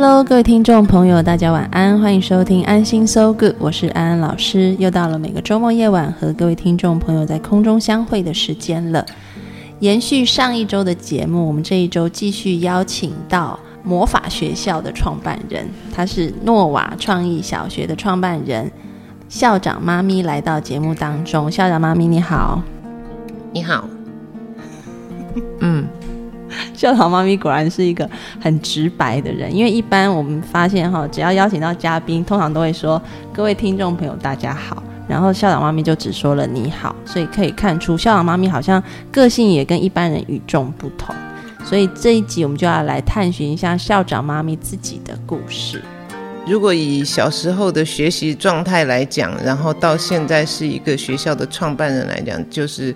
Hello，各位听众朋友，大家晚安，欢迎收听安心 So Good，我是安安老师。又到了每个周末夜晚和各位听众朋友在空中相会的时间了。延续上一周的节目，我们这一周继续邀请到。魔法学校的创办人，他是诺瓦创意小学的创办人，校长妈咪来到节目当中。校长妈咪你好，你好，嗯，校长妈咪果然是一个很直白的人，因为一般我们发现哈，只要邀请到嘉宾，通常都会说各位听众朋友大家好，然后校长妈咪就只说了你好，所以可以看出校长妈咪好像个性也跟一般人与众不同。所以这一集我们就要来探寻一下校长妈咪自己的故事。如果以小时候的学习状态来讲，然后到现在是一个学校的创办人来讲，就是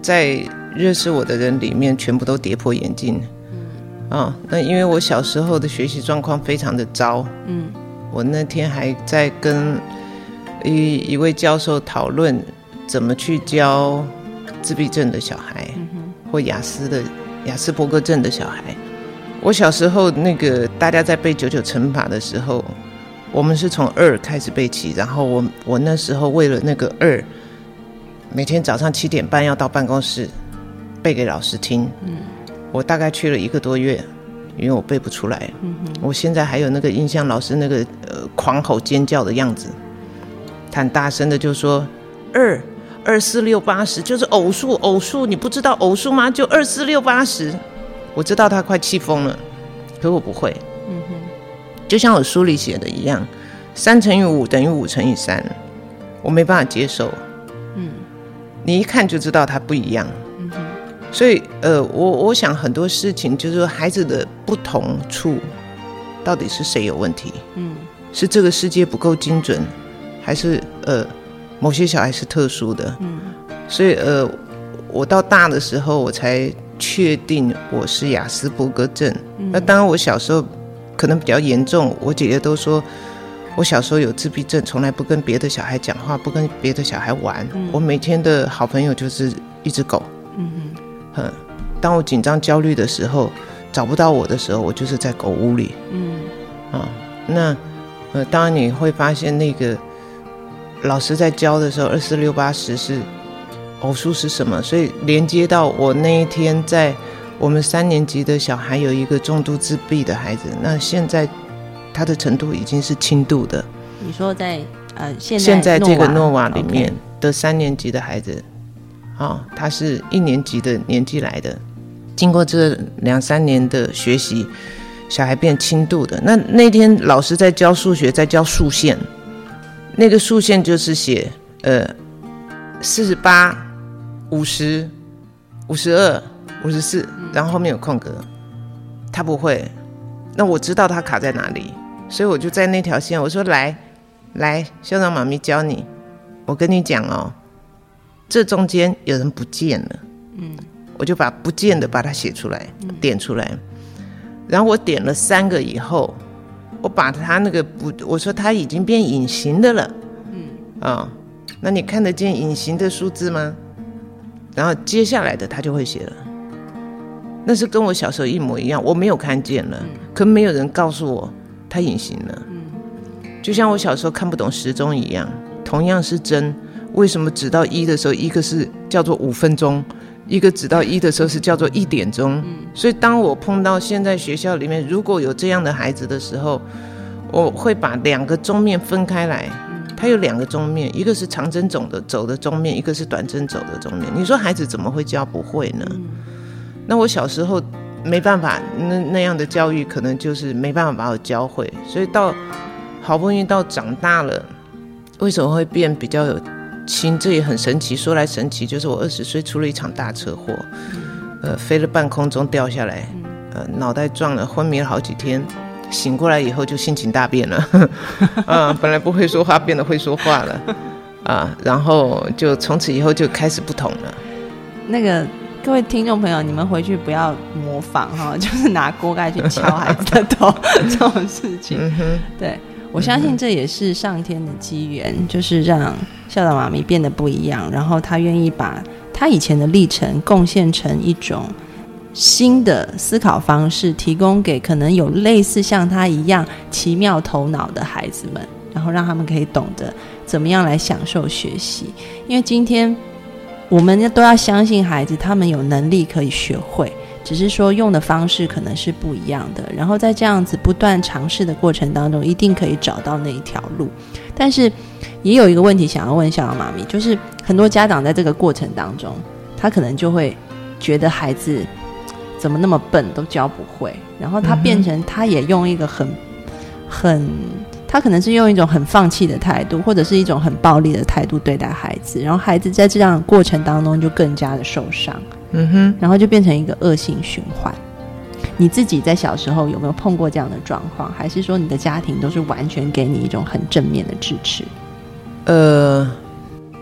在认识我的人里面，全部都跌破眼镜。嗯，啊，那因为我小时候的学习状况非常的糟。嗯，我那天还在跟一一位教授讨论怎么去教自闭症的小孩，或雅思的。雅斯伯格症的小孩，我小时候那个大家在背九九乘法的时候，我们是从二开始背起，然后我我那时候为了那个二，每天早上七点半要到办公室背给老师听。嗯，我大概去了一个多月，因为我背不出来。嗯我现在还有那个印象，老师那个呃狂吼尖叫的样子，很大声的就说二。二四六八十就是偶数，偶数你不知道偶数吗？就二四六八十，我知道他快气疯了，可我不会。嗯哼，就像我书里写的一样，三乘以五等于五乘以三，我没办法接受。嗯，你一看就知道它不一样。所以呃，我我想很多事情就是说孩子的不同处，到底是谁有问题？嗯，是这个世界不够精准，还是呃？某些小孩是特殊的，嗯，所以呃，我到大的时候我才确定我是雅斯伯格症。那当然我小时候可能比较严重，我姐姐都说我小时候有自闭症，从来不跟别的小孩讲话，不跟别的小孩玩。我每天的好朋友就是一只狗。嗯哼，当我紧张焦虑的时候，找不到我的时候，我就是在狗屋里。嗯，啊，那呃，当然你会发现那个。老师在教的时候，二四六八十是偶数是什么？所以连接到我那一天在我们三年级的小孩有一个重度自闭的孩子，那现在他的程度已经是轻度的。你说在呃现现在这个诺瓦里面的三年级的孩子，啊，他是一年级的年纪来的，经过这两三年的学习，小孩变轻度的。那那天老师在教数学，在教数线。那个竖线就是写，呃，四十八、五十、五十二、五十四，然后后面有空格。他不会，那我知道他卡在哪里，所以我就在那条线，我说来，来，校长妈咪教你。我跟你讲哦，这中间有人不见了，嗯，我就把不见的把它写出来，点出来。然后我点了三个以后。我把它那个不，我说他已经变隐形的了，嗯。啊，那你看得见隐形的数字吗？然后接下来的他就会写了，那是跟我小时候一模一样，我没有看见了，可没有人告诉我他隐形了，嗯，就像我小时候看不懂时钟一样，同样是针，为什么指到一的时候，一个是叫做五分钟？一个指到一的时候是叫做一点钟，所以当我碰到现在学校里面如果有这样的孩子的时候，我会把两个钟面分开来。它有两个钟面，一个是长针走的走的钟面，一个是短针走的钟面。你说孩子怎么会教不会呢？那我小时候没办法，那那样的教育可能就是没办法把我教会。所以到好不容易到长大了，为什么会变比较有？亲，这也很神奇。说来神奇，就是我二十岁出了一场大车祸，呃，飞了半空中掉下来，呃，脑袋撞了，昏迷了好几天。醒过来以后就心情大变了，啊，本来不会说话变得会说话了，啊，然后就从此以后就开始不同了。那个各位听众朋友，你们回去不要模仿哈，就是拿锅盖去敲孩子的头 这种事情。对我相信这也是上天的机缘，就是让校长妈咪变得不一样，然后她愿意把她以前的历程贡献成一种。新的思考方式，提供给可能有类似像她一样奇妙头脑的孩子们，然后让他们可以懂得怎么样来享受学习。因为今天我们都要相信孩子，他们有能力可以学会，只是说用的方式可能是不一样的。然后在这样子不断尝试的过程当中，一定可以找到那一条路。但是也有一个问题想要问小杨妈咪，就是很多家长在这个过程当中，他可能就会觉得孩子。怎么那么笨，都教不会。然后他变成，他也用一个很、很，他可能是用一种很放弃的态度，或者是一种很暴力的态度对待孩子。然后孩子在这样的过程当中就更加的受伤。嗯哼。然后就变成一个恶性循环。你自己在小时候有没有碰过这样的状况？还是说你的家庭都是完全给你一种很正面的支持？呃，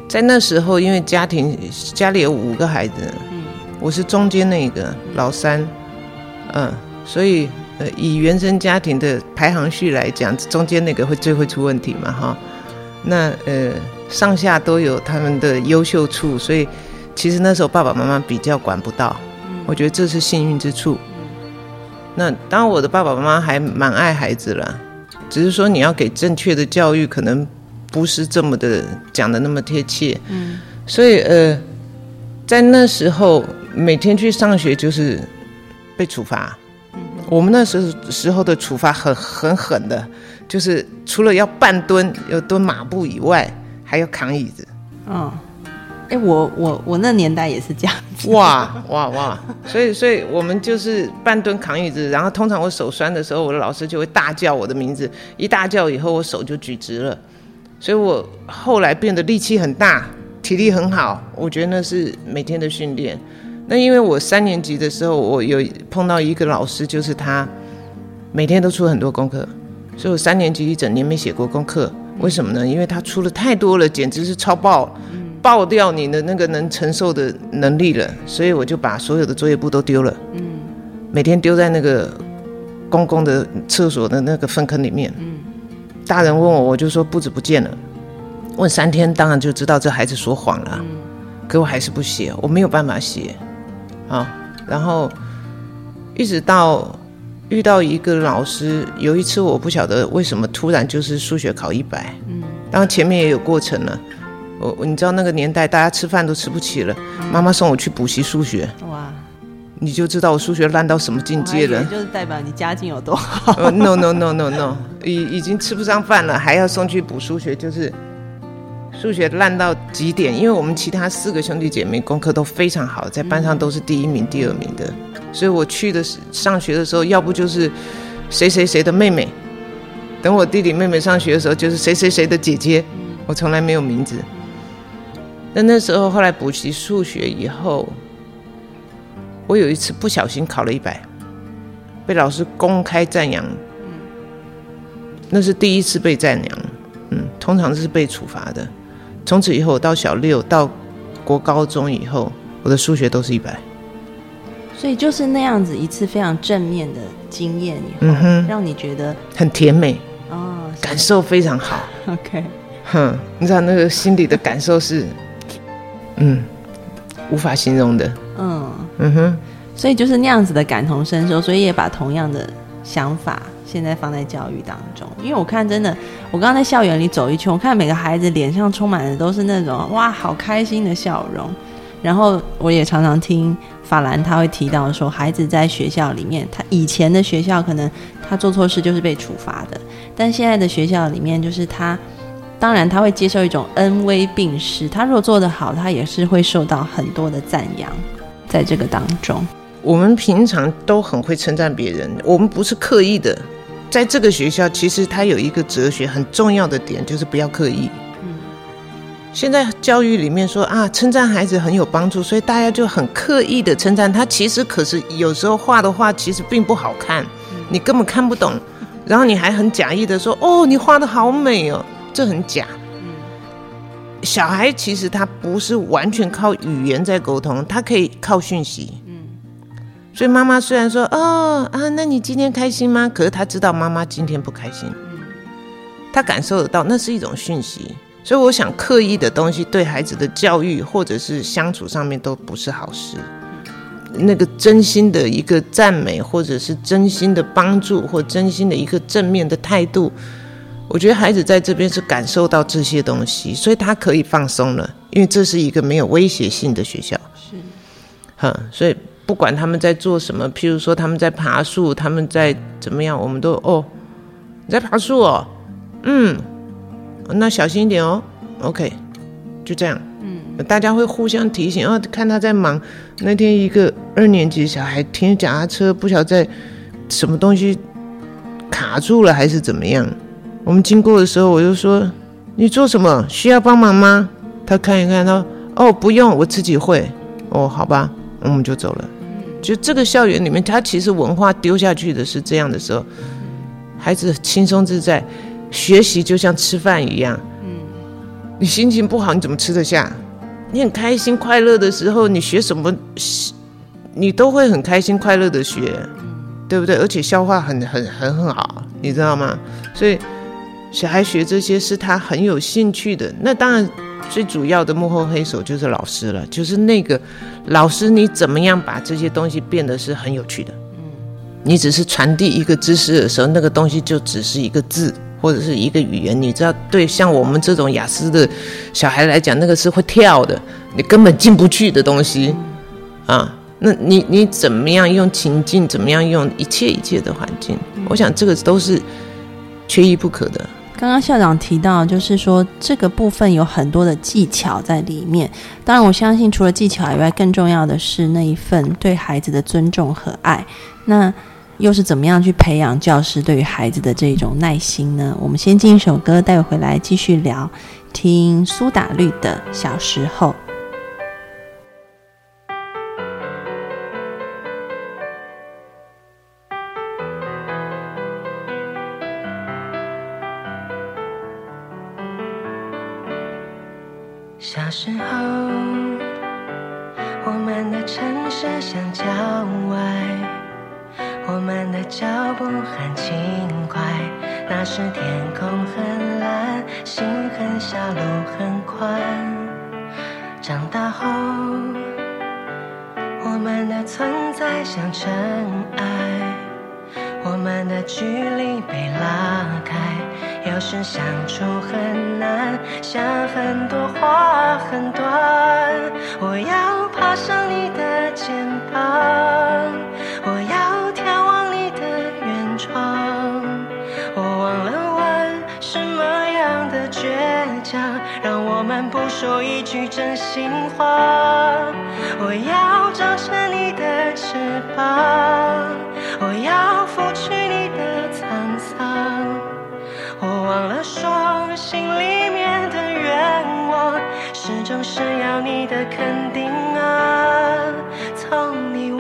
在那时候，因为家庭家里有五个孩子。我是中间那个老三，嗯，所以呃，以原生家庭的排行序来讲，中间那个会最会出问题嘛，哈。那呃，上下都有他们的优秀处，所以其实那时候爸爸妈妈比较管不到，我觉得这是幸运之处。那当然，我的爸爸妈妈还蛮爱孩子了，只是说你要给正确的教育，可能不是这么的讲的那么贴切。嗯，所以呃，在那时候。每天去上学就是被处罚。我们那时时候的处罚很很狠的，就是除了要半蹲、要蹲马步以外，还要扛椅子。嗯，哎，我我我那年代也是这样子。哇哇哇！所以所以我们就是半蹲扛椅子，然后通常我手酸的时候，我的老师就会大叫我的名字，一大叫以后，我手就举直了。所以我后来变得力气很大，体力很好。我觉得那是每天的训练。那因为我三年级的时候，我有碰到一个老师，就是他每天都出很多功课，所以我三年级一整年没写过功课。为什么呢？因为他出了太多了，简直是超爆，爆掉你的那个能承受的能力了。所以我就把所有的作业簿都丢了，嗯，每天丢在那个公共的厕所的那个粪坑里面。嗯，大人问我，我就说簿子不见了。问三天，当然就知道这孩子说谎了。可我还是不写，我没有办法写。啊，然后一直到遇到一个老师，有一次我不晓得为什么突然就是数学考一百，嗯，当然前面也有过程了。我你知道那个年代大家吃饭都吃不起了，妈妈送我去补习数学，哇，你就知道我数学烂到什么境界了，就是代表你家境有多好。No no no no no，已已经吃不上饭了，还要送去补数学，就是。数学烂到极点，因为我们其他四个兄弟姐妹功课都非常好，在班上都是第一名、第二名的，所以我去的上学的时候，要不就是谁谁谁的妹妹，等我弟弟妹妹上学的时候，就是谁谁谁的姐姐，我从来没有名字。那那时候后来补习数学以后，我有一次不小心考了一百，被老师公开赞扬，那是第一次被赞扬，嗯，通常是被处罚的。从此以后，到小六到国高中以后，我的数学都是一百。所以就是那样子一次非常正面的经验以后，让你觉得很甜美哦，感受非常好。OK，哼，你知道那个心里的感受是，嗯，无法形容的。嗯嗯哼，所以就是那样子的感同身受，所以也把同样的想法。现在放在教育当中，因为我看真的，我刚刚在校园里走一圈，我看每个孩子脸上充满的都是那种哇，好开心的笑容。然后我也常常听法兰他会提到说，孩子在学校里面，他以前的学校可能他做错事就是被处罚的，但现在的学校里面就是他，当然他会接受一种恩威并施，他如果做得好，他也是会受到很多的赞扬，在这个当中，我们平常都很会称赞别人，我们不是刻意的。在这个学校，其实它有一个哲学很重要的点，就是不要刻意。嗯，现在教育里面说啊，称赞孩子很有帮助，所以大家就很刻意的称赞他。其实可是有时候画的画其实并不好看，你根本看不懂，然后你还很假意的说哦，你画的好美哦，这很假。嗯小孩其实他不是完全靠语言在沟通，他可以靠讯息。嗯，所以妈妈虽然说哦啊，那你今天开心吗？可是他知道妈妈今天不开心。嗯，他感受得到，那是一种讯息。所以我想，刻意的东西对孩子的教育或者是相处上面都不是好事。那个真心的一个赞美，或者是真心的帮助，或真心的一个正面的态度，我觉得孩子在这边是感受到这些东西，所以他可以放松了，因为这是一个没有威胁性的学校。是，哼，所以不管他们在做什么，譬如说他们在爬树，他们在怎么样，我们都哦，你在爬树哦，嗯。那小心一点哦，OK，就这样。嗯，大家会互相提醒哦。看他在忙。那天一个二年级小孩停脚踏车，不晓得在什么东西卡住了还是怎么样。我们经过的时候，我就说：“你做什么？需要帮忙吗？”他看一看，他说：“哦，不用，我自己会。”哦，好吧，我们就走了。就这个校园里面，他其实文化丢下去的是这样的时候，孩子轻松自在。学习就像吃饭一样，嗯，你心情不好，你怎么吃得下？你很开心快乐的时候，你学什么，你都会很开心快乐的学，对不对？而且消化很很很很好，你知道吗？所以小孩学这些是他很有兴趣的。那当然，最主要的幕后黑手就是老师了，就是那个老师，你怎么样把这些东西变得是很有趣的？嗯，你只是传递一个知识的时候，那个东西就只是一个字。或者是一个语言，你知道，对像我们这种雅思的小孩来讲，那个是会跳的，你根本进不去的东西啊。那你你怎么样用情境，怎么样用一切一切的环境？我想这个都是缺一不可的。刚刚校长提到，就是说这个部分有很多的技巧在里面。当然，我相信除了技巧以外，更重要的是那一份对孩子的尊重和爱。那又是怎么样去培养教师对于孩子的这种耐心呢？我们先进一首歌，带回来继续聊。听苏打绿的小时候。小时候，我们的城市像郊外。我们的脚步很轻快，那时天空很蓝，心很小，路很宽。长大后，我们的存在像尘埃，我们的距离被拉开，可是相处很难，想很多话很短。我要爬上你的肩膀，我要眺望你的远方。我忘了问什么样的倔强，让我们不说一句真心话。我要长成你的翅膀。是要你的肯定啊。从你温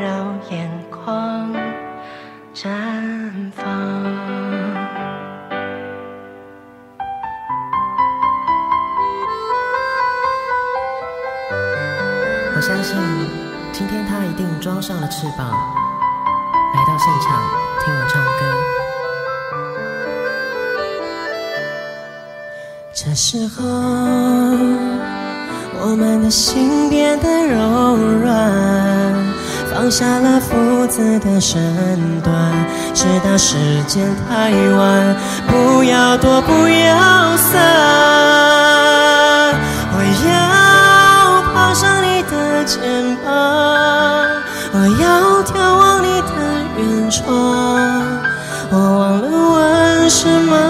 柔眼眶绽放。我相信今天他一定装上了翅膀，来到现场听我唱歌。这时候，我们的心变得柔软，放下了父子的身段，直到时间太晚，不要躲，不要散。我要爬上你。的肩膀，我要眺望你的远窗。我忘了问什么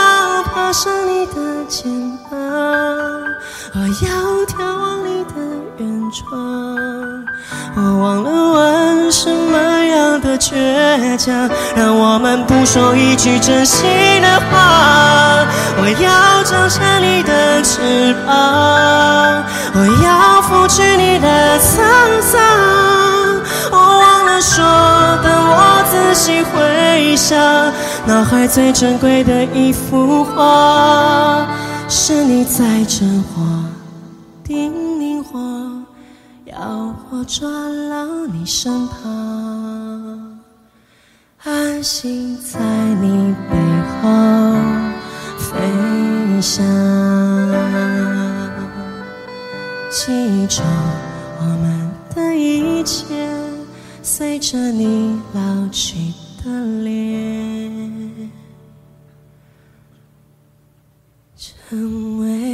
爬上你的肩膀，我要眺望你的远窗。我忘了问什么样的倔强，让我们不说一句真心的话。我要张开你的翅膀，我要拂去你的沧桑。回想，脑海最珍贵的一幅画，是你在真话叮咛我。要我抓牢你身旁，安心在你背后飞翔，记住我们的一切，随着你老去的脸，成为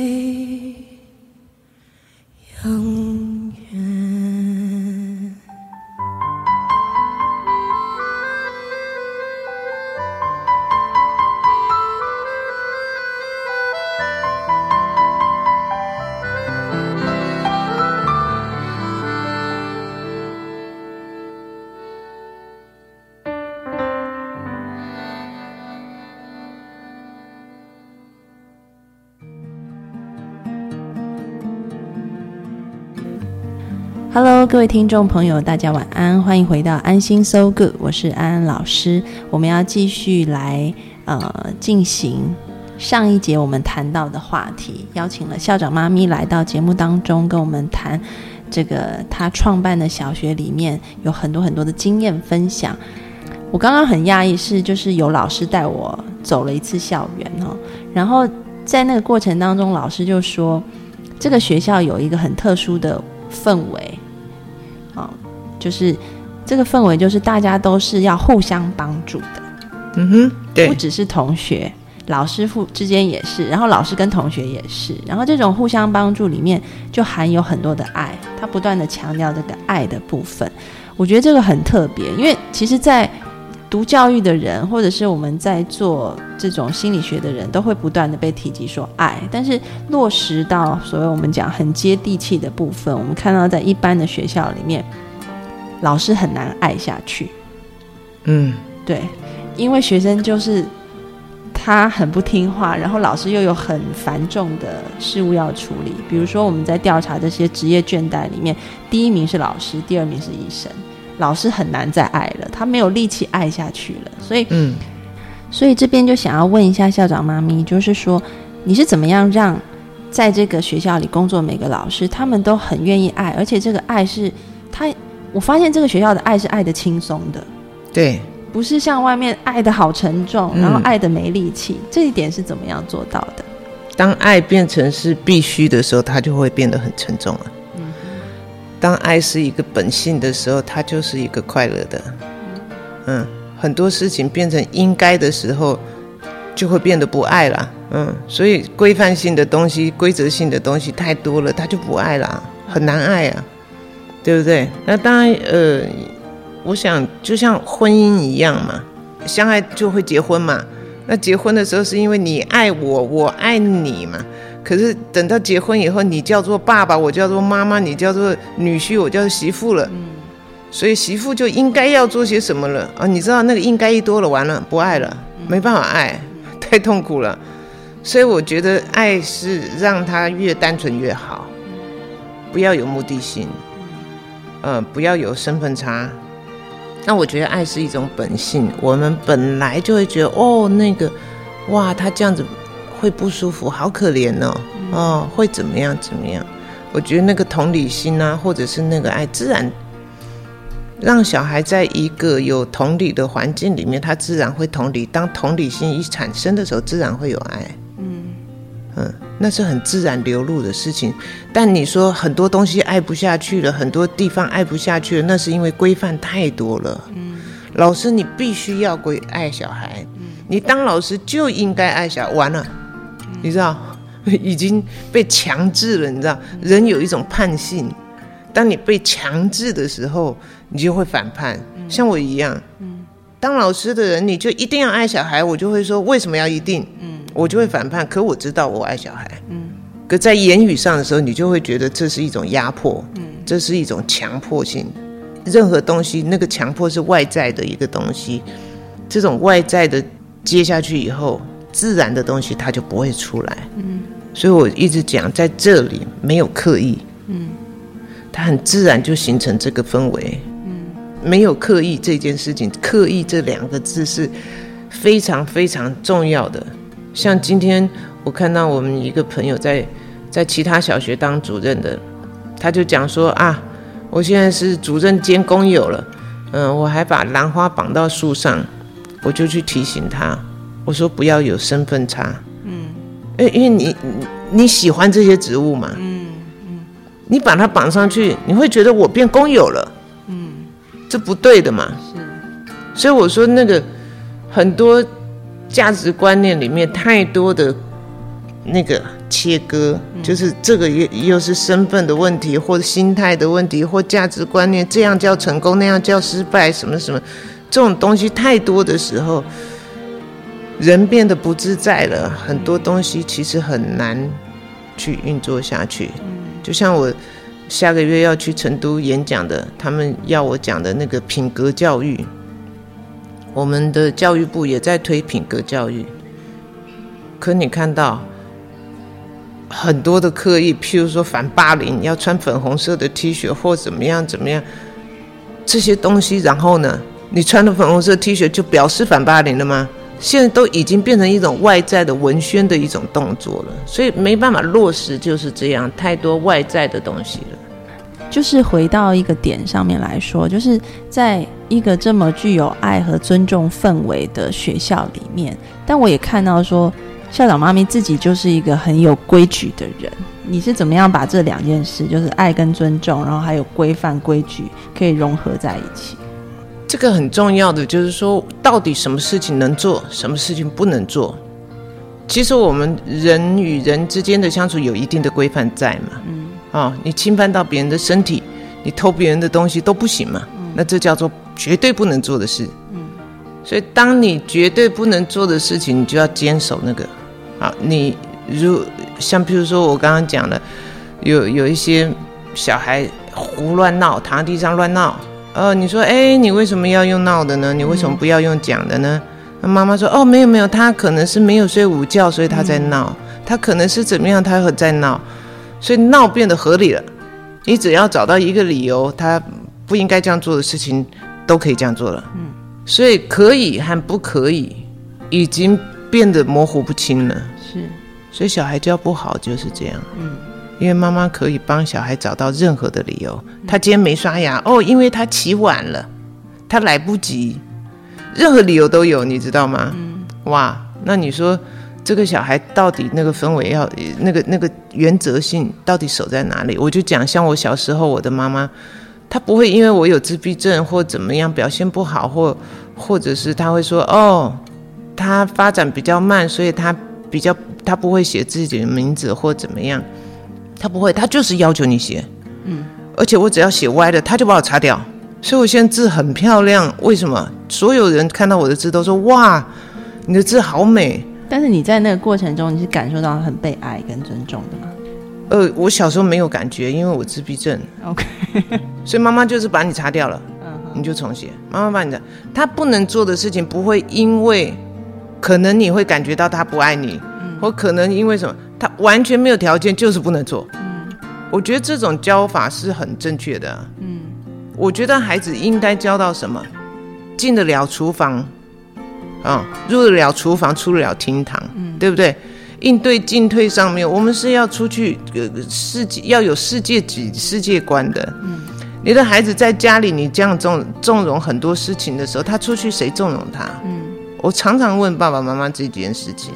Hello，各位听众朋友，大家晚安，欢迎回到安心 So Good，我是安安老师。我们要继续来呃进行上一节我们谈到的话题，邀请了校长妈咪来到节目当中，跟我们谈这个他创办的小学里面有很多很多的经验分享。我刚刚很讶异，是就是有老师带我走了一次校园哦，然后在那个过程当中，老师就说这个学校有一个很特殊的氛围，哦，就是这个氛围就是大家都是要互相帮助的，嗯哼，对不，只是同学，老师父之间也是，然后老师跟同学也是，然后这种互相帮助里面就含有很多的爱，他不断的强调这个爱的部分，我觉得这个很特别，因为其实，在读教育的人，或者是我们在做这种心理学的人，都会不断的被提及说爱，但是落实到所谓我们讲很接地气的部分，我们看到在一般的学校里面，老师很难爱下去，嗯，对，因为学生就是他很不听话，然后老师又有很繁重的事物要处理。比如说我们在调查这些职业倦怠里面，第一名是老师，第二名是医生。老师很难再爱了，他没有力气爱下去了，所以嗯，所以这边就想要问一下校长妈咪，就是说你是怎么样让在这个学校里工作每个老师，他们都很愿意爱，而且这个爱是他，我发现这个学校的爱是爱的轻松的，对，不是像外面爱的好沉重，嗯。然后爱的没力气，这一点是怎么样做到的？当爱变成是必须的时候，它就会变得很沉重了。当爱是一个本性的时候，它就是一个快乐的。嗯，很多事情变成应该的时候，就会变得不爱了。嗯，所以规范性的东西、规则性的东西太多了，它就不爱了，很难爱啊，对不对？那当然，呃，我想就像婚姻一样嘛，相爱就会结婚嘛。那结婚的时候是因为你爱我，我爱你嘛。可是等到结婚以后，你叫做爸爸，我叫做妈妈，你叫做女婿，我叫做媳妇了。所以媳妇就应该要做些什么了啊？你知道那个应该一多了，完了不爱了，没办法爱，太痛苦了。所以我觉得爱是让他越单纯越好，不要有目的性，呃，不要有身份差。那我觉得爱是一种本性，我们本来就会觉得哦，那个，哇，他这样子会不舒服，好可怜哦，哦，会怎么样怎么样？我觉得那个同理心啊，或者是那个爱，自然让小孩在一个有同理的环境里面，他自然会同理。当同理心一产生的时候，自然会有爱。嗯那是很自然流露的事情。但你说很多东西爱不下去了，很多地方爱不下去了，那是因为规范太多了。嗯，老师你必须要规爱小孩，你当老师就应该爱小孩。完了，你知道，已经被强制了，你知道，人有一种叛性，当你被强制的时候，你就会反叛。像我一样，当老师的人，你就一定要爱小孩，我就会说为什么要一定？我就会反叛。可我知道我爱小孩，可在言语上的时候，你就会觉得这是一种压迫，这是一种强迫性。任何东西，那个强迫是外在的一个东西，这种外在的接下去以后，自然的东西它就不会出来。嗯，所以我一直讲，在这里没有刻意，嗯，它很自然就形成这个氛围。嗯，没有刻意这件事情，刻意这两个字是非常非常重要的。像今天我看到我们一个朋友在在其他小学当主任的，他就讲说啊。我现在是主任兼工友了，嗯，我还把兰花绑到树上，我就去提醒他，我说不要有身份差，嗯，因因为你你喜欢这些植物嘛，嗯嗯，你把它绑上去，你会觉得我变工友了，嗯，这不对的嘛，是，所以我说那个很多价值观念里面太多的那个。切割就是这个又又是身份的问题，或者心态的问题，或价值观念，这样叫成功，那样叫失败，什么什么，这种东西太多的时候，人变得不自在了，很多东西其实很难去运作下去。就像我下个月要去成都演讲的，他们要我讲的那个品格教育，我们的教育部也在推品格教育，可你看到。很多的刻意，譬如说反霸凌，要穿粉红色的 T 恤或怎么样怎么样，这些东西，然后呢，你穿了粉红色 T 恤就表示反霸凌了吗？现在都已经变成一种外在的文宣的一种动作了，所以没办法落实，就是这样，太多外在的东西了。就是回到一个点上面来说，就是在一个这么具有爱和尊重氛围的学校里面，但我也看到说。校长妈咪自己就是一个很有规矩的人，你是怎么样把这两件事，就是爱跟尊重，然后还有规范规矩，可以融合在一起？这个很重要的就是说，到底什么事情能做，什么事情不能做？其实我们人与人之间的相处有一定的规范在嘛，嗯，啊，你侵犯到别人的身体，你偷别人的东西都不行嘛，那这叫做绝对不能做的事。嗯所以，当你绝对不能做的事情，你就要坚守那个。啊，你如像譬如说我刚刚讲的，有有一些小孩胡乱闹，躺在地上乱闹。呃，你说，哎，你为什么要用闹的呢？你为什么不要用讲的呢？那妈妈说，哦，没有没有，他可能是没有睡午觉，所以他在闹。他可能是怎么样，他会在闹，所以闹变得合理了。你只要找到一个理由，他不应该这样做的事情，都可以这样做了。嗯。所以可以和不可以已经变得模糊不清了。是，所以小孩教不好就是这样。嗯，因为妈妈可以帮小孩找到任何的理由。他今天没刷牙，哦，因为他起晚了，他来不及，任何理由都有，你知道吗？嗯。哇，那你说这个小孩到底那个氛围要那个那个原则性到底守在哪里？我就讲，像我小时候，我的妈妈。她不会因为我有自闭症或怎么样表现不好，或或者是她会说哦，他发展比较慢，所以他比较他不会写自己的名字或怎么样，他不会，他就是要求你写，嗯，而且我只要写歪了，他就把我擦掉，所以我现在字很漂亮。为什么？所有人看到我的字都说哇，你的字好美。但是你在那个过程中，你是感受到很被爱跟尊重的吗？呃，我小时候没有感觉，因为我自闭症。OK，所以妈妈就是把你擦掉了，嗯你就重写。妈妈把你的，他不能做的事情不会因为，可能你会感觉到他不爱你，或可能因为什么，他完全没有条件就是不能做。嗯，我觉得这种教法是很正确的。嗯，我觉得孩子应该教到什么，进得了厨房，啊，入得了厨房，出得了厅堂，嗯，对不对？应对进退上面，我们是要出去呃世界要有世界级世界观的。嗯，你的孩子在家里你这样纵纵容很多事情的时候，他出去谁纵容他？嗯，我常常问爸爸妈妈这件事情。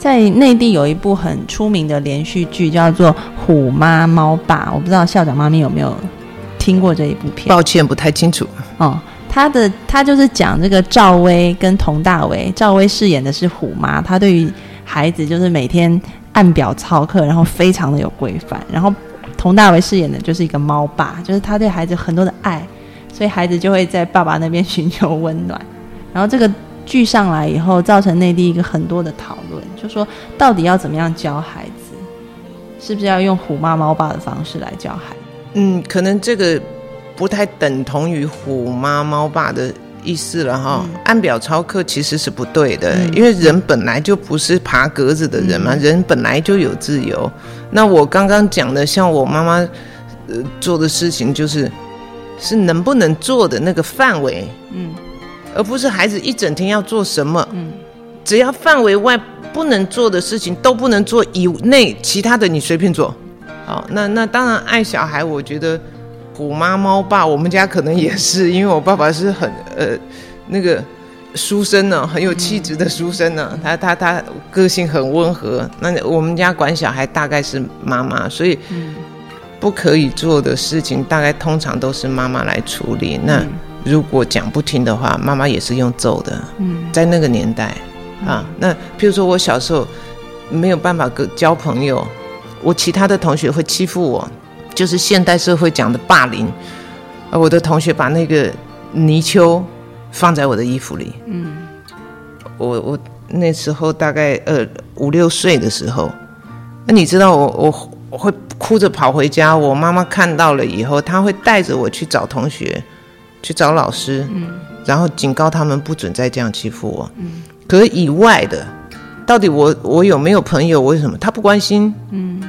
在内地有一部很出名的连续剧叫做《虎妈猫爸》，我不知道校长妈咪有没有听过这一部片？抱歉，不太清楚。哦，他的他就是讲这个赵薇跟佟大为，赵薇饰演的是虎妈，她对于孩子就是每天按表操课，然后非常的有规范。然后佟大为饰演的就是一个猫爸，就是他对孩子很多的爱，所以孩子就会在爸爸那边寻求温暖。然后这个剧上来以后，造成内地一个很多的讨论，就说到底要怎么样教孩子，是不是要用虎妈猫爸的方式来教孩子？嗯，可能这个不太等同于虎妈猫爸的意思了哈。按表操课其实是不对的，因为人本来就不是爬格子的人嘛，人本来就有自由。那我刚刚讲的，像我妈妈呃做的事情，就是是能不能做的那个范围，嗯，而不是孩子一整天要做什么，嗯，只要范围外不能做的事情都不能做以内，其他的你随便做。好，那那当然爱小孩，我觉得虎妈猫爸，我们家可能也是，因为我爸爸是很呃那个书生呢，很有气质的书生呢，他他他个性很温和。那我们家管小孩大概是妈妈，所以不可以做的事情，大概通常都是妈妈来处理。那如果讲不听的话，妈妈也是用揍的。嗯，在那个年代啊，那譬如说我小时候没有办法跟交朋友。我其他的同学会欺负我，就是现代社会讲的霸凌。啊，我的同学把那个泥鳅放在我的衣服里。嗯。我我那时候大概呃五六岁的时候，那你知道我我我会哭着跑回家，我妈妈看到了以后，她会带着我去找同学，去找老师，嗯，然后警告他们不准再这样欺负我。嗯。可是以外的，到底我我有没有朋友？为什么他不关心？嗯。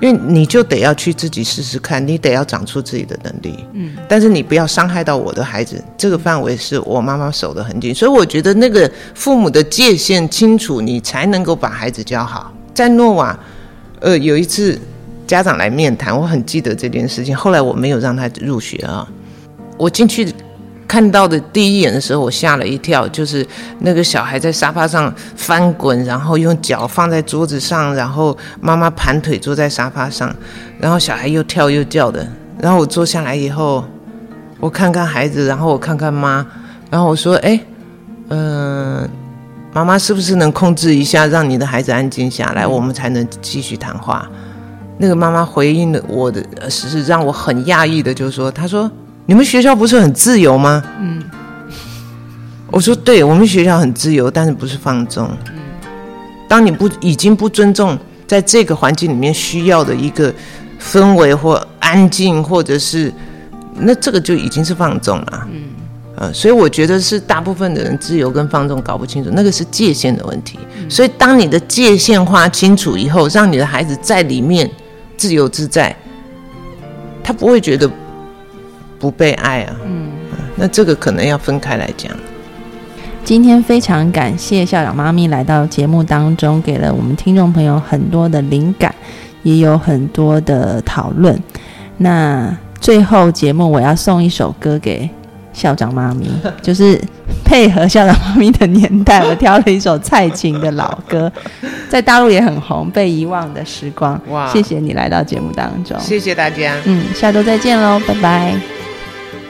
因为你就得要去自己试试看，你得要长出自己的能力。嗯，但是你不要伤害到我的孩子，这个范围是我妈妈守得很紧，所以我觉得那个父母的界限清楚，你才能够把孩子教好。在诺瓦，呃，有一次家长来面谈，我很记得这件事情。后来我没有让他入学啊，我进去。看到的第一眼的时候，我吓了一跳，就是那个小孩在沙发上翻滚，然后用脚放在桌子上，然后妈妈盘腿坐在沙发上，然后小孩又跳又叫的。然后我坐下来以后，我看看孩子，然后我看看妈，然后我说：“哎，嗯，妈妈是不是能控制一下，让你的孩子安静下来，我们才能继续谈话？”那个妈妈回应了我的是让我很讶异的，就是说，她说。你们学校不是很自由吗？嗯，我说对，我们学校很自由，但是不是放纵。嗯，当你不已经不尊重在这个环境里面需要的一个氛围或安静，或者是那这个就已经是放纵了。嗯，呃，所以我觉得是大部分的人自由跟放纵搞不清楚，那个是界限的问题。所以当你的界限划清楚以后，让你的孩子在里面自由自在，他不会觉得。不被爱啊，嗯，那这个可能要分开来讲。今天非常感谢校长妈咪来到节目当中，给了我们听众朋友很多的灵感，也有很多的讨论。那最后节目我要送一首歌给校长妈咪，就是配合校长妈咪的年代，我挑了一首蔡琴的老歌，在大陆也很红，《被遗忘的时光》。哇，谢谢你来到节目当中，谢谢大家。嗯，下周再见喽，拜拜。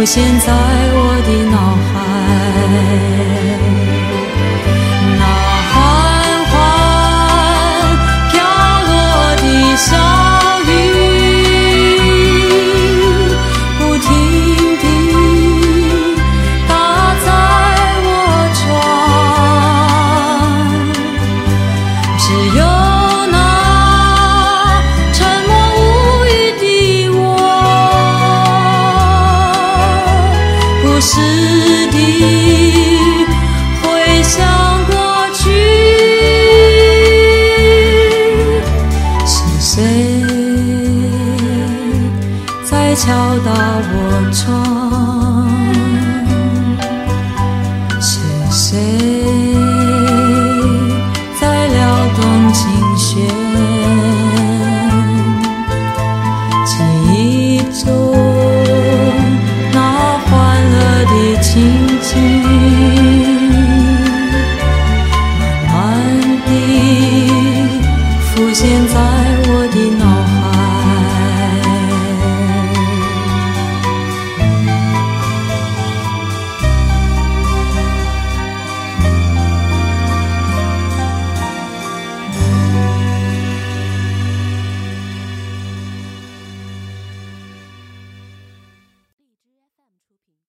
浮现在我的脑海。